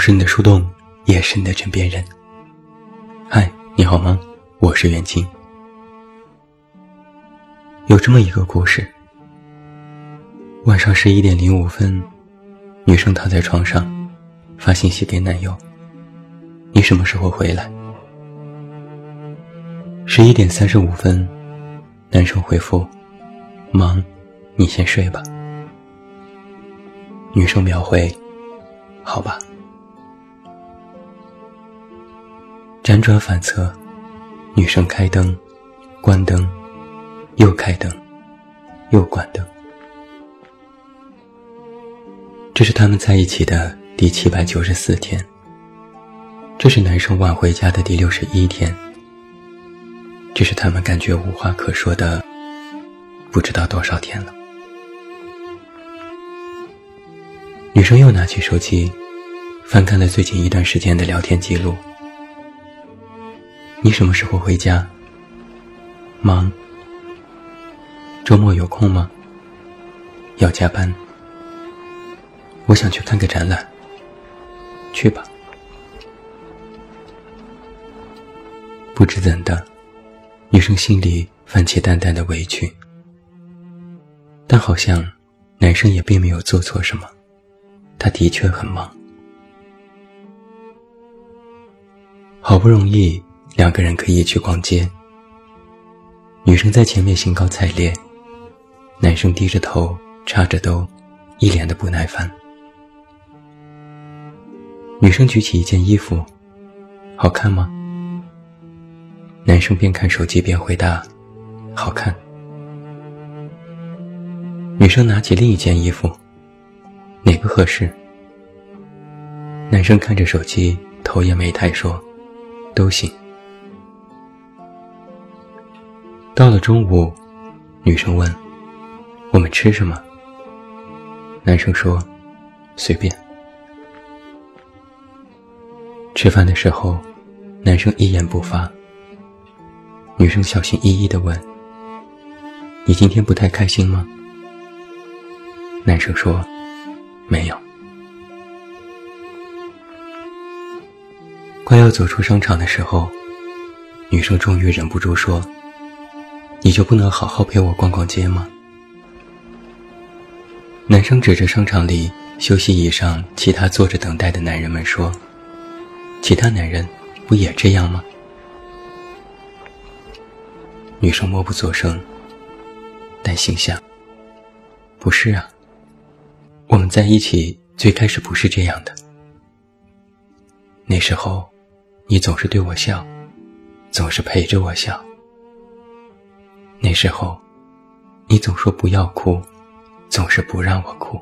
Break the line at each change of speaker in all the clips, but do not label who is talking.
是你的树洞，也是你的枕边人。嗨，你好吗？我是袁静。有这么一个故事：晚上十一点零五分，女生躺在床上，发信息给男友：“你什么时候回来？”十一点三十五分，男生回复：“忙，你先睡吧。”女生秒回：“好吧。”辗转反侧，女生开灯，关灯，又开灯，又关灯。这是他们在一起的第七百九十四天。这是男生晚回家的第六十一天。这是他们感觉无话可说的不知道多少天了。女生又拿起手机，翻看了最近一段时间的聊天记录。你什么时候回家？忙。周末有空吗？要加班。我想去看个展览。去吧。不知怎的，女生心里泛起淡淡的委屈，但好像男生也并没有做错什么，他的确很忙，好不容易。两个人可以去逛街。女生在前面兴高采烈，男生低着头插着兜，一脸的不耐烦。女生举起一件衣服，好看吗？男生边看手机边回答：“好看。”女生拿起另一件衣服，哪个合适？男生看着手机，头也没抬说：“都行。”到了中午，女生问：“我们吃什么？”男生说：“随便。”吃饭的时候，男生一言不发。女生小心翼翼地问：“你今天不太开心吗？”男生说：“没有。”快要走出商场的时候，女生终于忍不住说。你就不能好好陪我逛逛街吗？男生指着商场里休息椅上其他坐着等待的男人们说：“其他男人不也这样吗？”女生默不作声，但心想：“不是啊，我们在一起最开始不是这样的。那时候，你总是对我笑，总是陪着我笑。”那时候，你总说不要哭，总是不让我哭。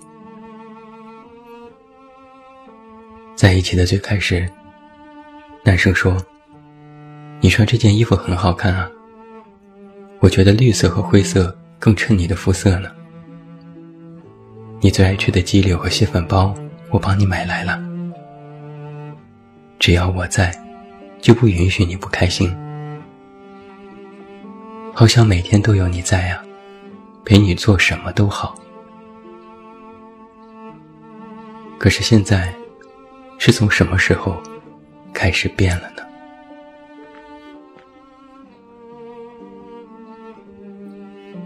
在一起的最开始，男生说：“你穿这件衣服很好看啊，我觉得绿色和灰色更衬你的肤色呢。”你最爱吃的鸡柳和蟹粉包，我帮你买来了。只要我在，就不允许你不开心。好想每天都有你在呀，陪你做什么都好。可是现在，是从什么时候开始变了呢？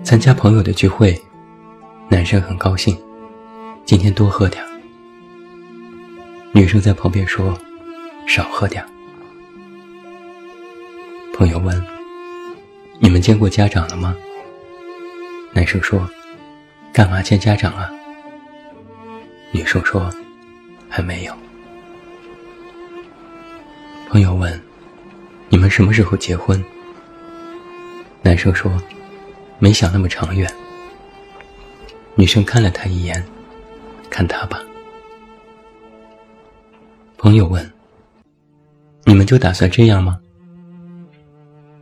参加朋友的聚会，男生很高兴，今天多喝点女生在旁边说：“少喝点朋友问。你们见过家长了吗？男生说：“干嘛见家长啊？”女生说：“还没有。”朋友问：“你们什么时候结婚？”男生说：“没想那么长远。”女生看了他一眼：“看他吧。”朋友问：“你们就打算这样吗？”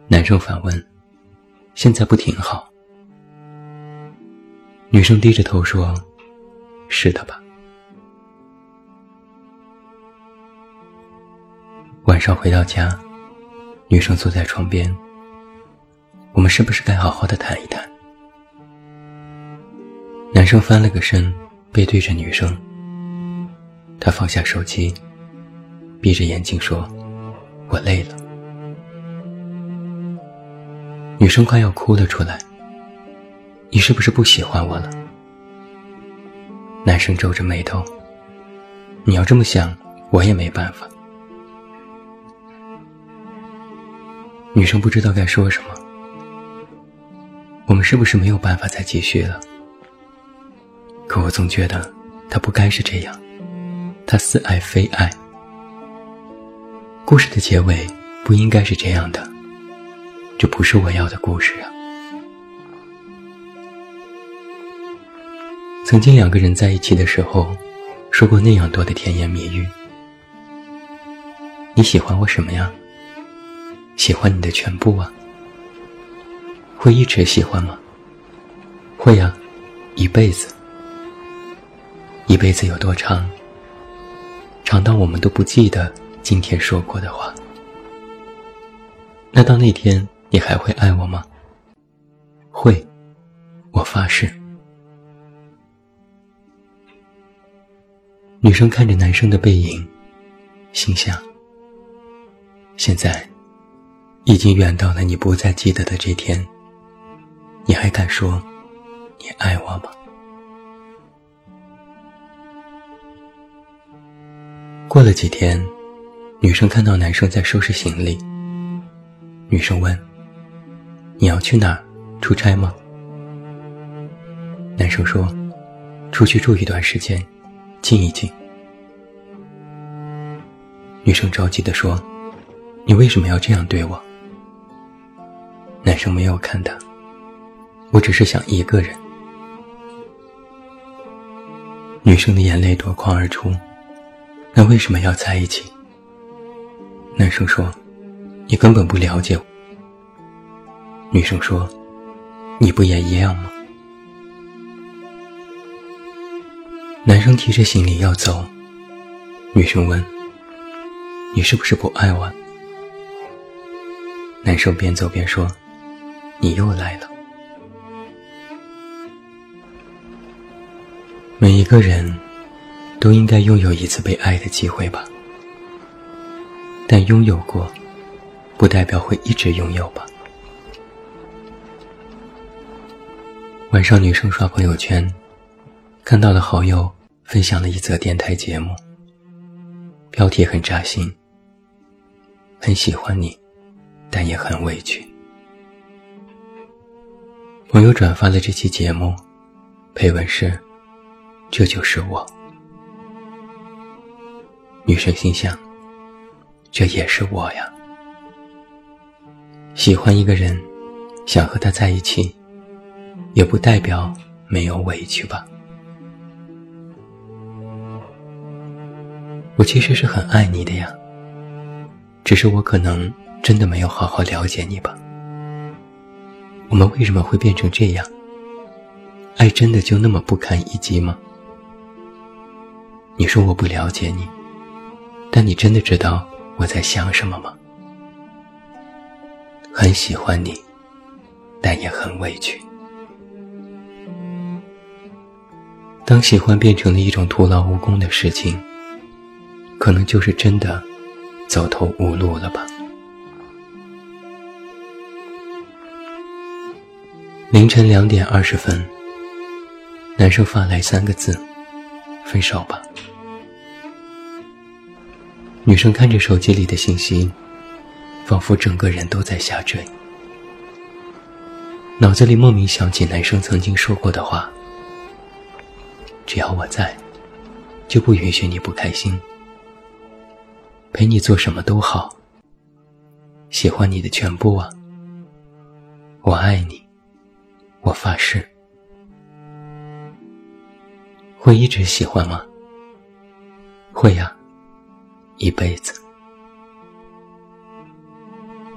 男生反问。现在不挺好？女生低着头说：“是的吧。”晚上回到家，女生坐在床边。我们是不是该好好的谈一谈？男生翻了个身，背对着女生。他放下手机，闭着眼睛说：“我累了。”女生快要哭了出来。你是不是不喜欢我了？男生皱着眉头。你要这么想，我也没办法。女生不知道该说什么。我们是不是没有办法再继续了？可我总觉得他不该是这样，他似爱非爱。故事的结尾不应该是这样的，这不是我要的故事啊。曾经两个人在一起的时候，说过那样多的甜言蜜语。你喜欢我什么呀？喜欢你的全部啊。会一直喜欢吗？会呀，一辈子。一辈子有多长？长到我们都不记得今天说过的话。那到那天，你还会爱我吗？会，我发誓。女生看着男生的背影，心想：现在已经远到了你不再记得的这天，你还敢说你爱我吗？过了几天，女生看到男生在收拾行李。女生问：“你要去哪儿？出差吗？”男生说：“出去住一段时间。”静一静。女生着急地说：“你为什么要这样对我？”男生没有看他，我只是想一个人。女生的眼泪夺眶而出，那为什么要在一起？男生说：“你根本不了解我。”女生说：“你不也一样吗？”男生提着行李要走，女生问：“你是不是不爱我？”男生边走边说：“你又来了。”每一个人都应该拥有一次被爱的机会吧，但拥有过，不代表会一直拥有吧。晚上，女生刷朋友圈。看到了好友分享了一则电台节目，标题很扎心。很喜欢你，但也很委屈。朋友转发了这期节目，配文是：“这就是我。”女生心想：“这也是我呀。”喜欢一个人，想和他在一起，也不代表没有委屈吧。我其实是很爱你的呀，只是我可能真的没有好好了解你吧。我们为什么会变成这样？爱真的就那么不堪一击吗？你说我不了解你，但你真的知道我在想什么吗？很喜欢你，但也很委屈。当喜欢变成了一种徒劳无功的事情。可能就是真的走投无路了吧。凌晨两点二十分，男生发来三个字：“分手吧。”女生看着手机里的信息，仿佛整个人都在下坠，脑子里莫名想起男生曾经说过的话：“只要我在，就不允许你不开心。”陪你做什么都好，喜欢你的全部啊！我爱你，我发誓。会一直喜欢吗？会呀，一辈子。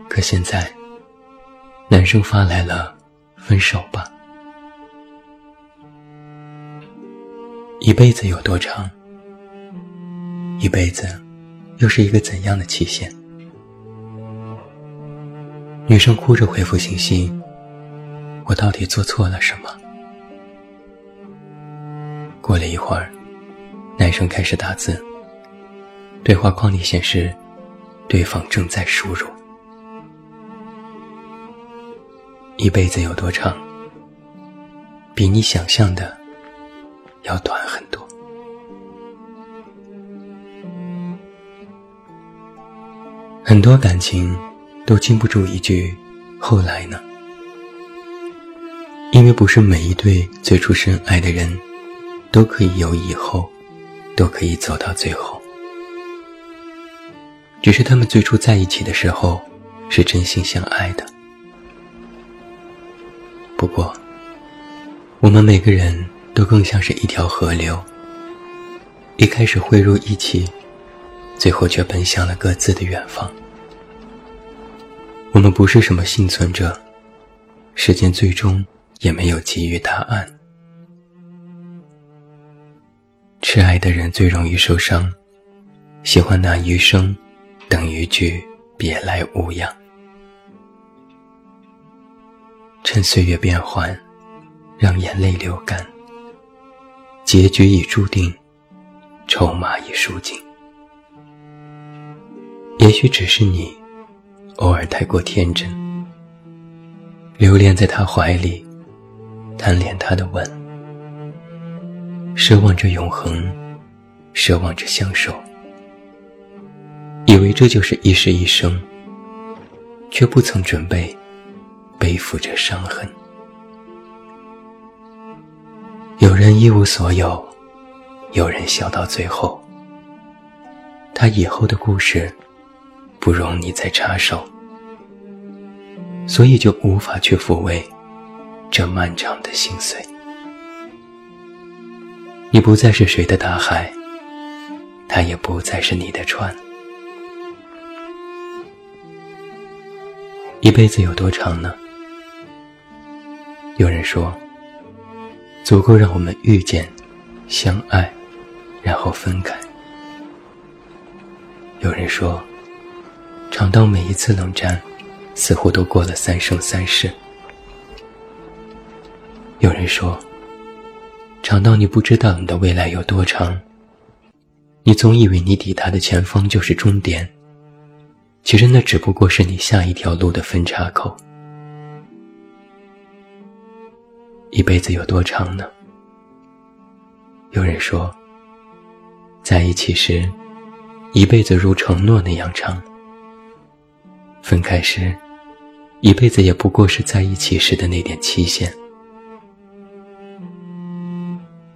可现在，男生发来了“分手吧”，一辈子有多长？一辈子。又是一个怎样的期限？女生哭着回复信息：“我到底做错了什么？”过了一会儿，男生开始打字：“对话框里显示，对方正在输入。一辈子有多长？比你想象的要短很多。很多感情都经不住一句“后来呢”，因为不是每一对最初深爱的人，都可以有以后，都可以走到最后。只是他们最初在一起的时候，是真心相爱的。不过，我们每个人都更像是一条河流，一开始汇入一起，最后却奔向了各自的远方。我们不是什么幸存者，时间最终也没有给予答案。痴爱的人最容易受伤，喜欢拿余生。等一句别来无恙。趁岁月变幻，让眼泪流干。结局已注定，筹码已输尽。也许只是你，偶尔太过天真，留恋在他怀里，贪恋他的吻，奢望着永恒，奢望着相守。以为这就是一世一生，却不曾准备背负着伤痕。有人一无所有，有人笑到最后。他以后的故事不容你再插手，所以就无法去抚慰这漫长的心碎。你不再是谁的大海，他也不再是你的船。一辈子有多长呢？有人说，足够让我们遇见、相爱，然后分开。有人说，长到每一次冷战，似乎都过了三生三世。有人说，长到你不知道你的未来有多长，你总以为你抵达的前方就是终点。其实那只不过是你下一条路的分岔口。一辈子有多长呢？有人说，在一起时，一辈子如承诺那样长；分开时，一辈子也不过是在一起时的那点期限。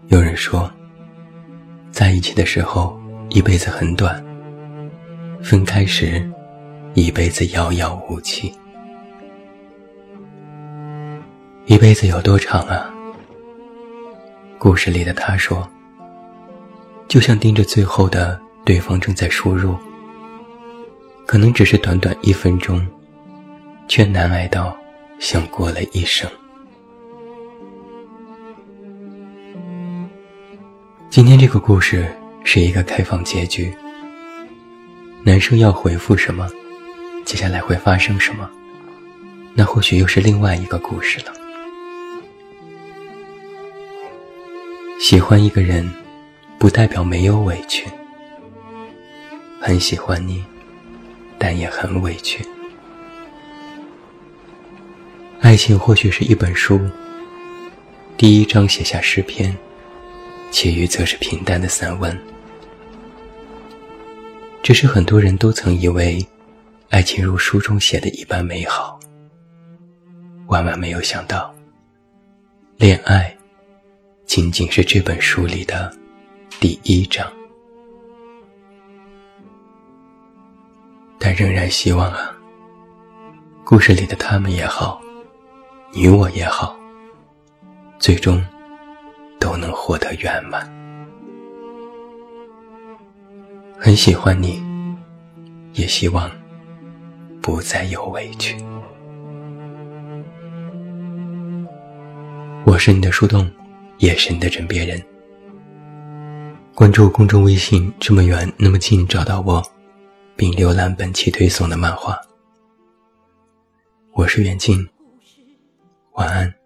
有人说，在一起的时候，一辈子很短；分开时，一辈子遥遥无期，一辈子有多长啊？故事里的他说：“就像盯着最后的对方正在输入，可能只是短短一分钟，却难挨到像过了一生。”今天这个故事是一个开放结局，男生要回复什么？接下来会发生什么？那或许又是另外一个故事了。喜欢一个人，不代表没有委屈。很喜欢你，但也很委屈。爱情或许是一本书，第一章写下诗篇，其余则是平淡的散文。只是很多人都曾以为。爱情如书中写的一般美好，万万没有想到，恋爱仅仅是这本书里的第一章。但仍然希望啊，故事里的他们也好，你我也好，最终都能获得圆满。很喜欢你，也希望。不再有委屈。我是你的树洞，眼神的枕边人。关注公众微信，这么远那么近，找到我，并浏览本期推送的漫画。我是远近，晚安。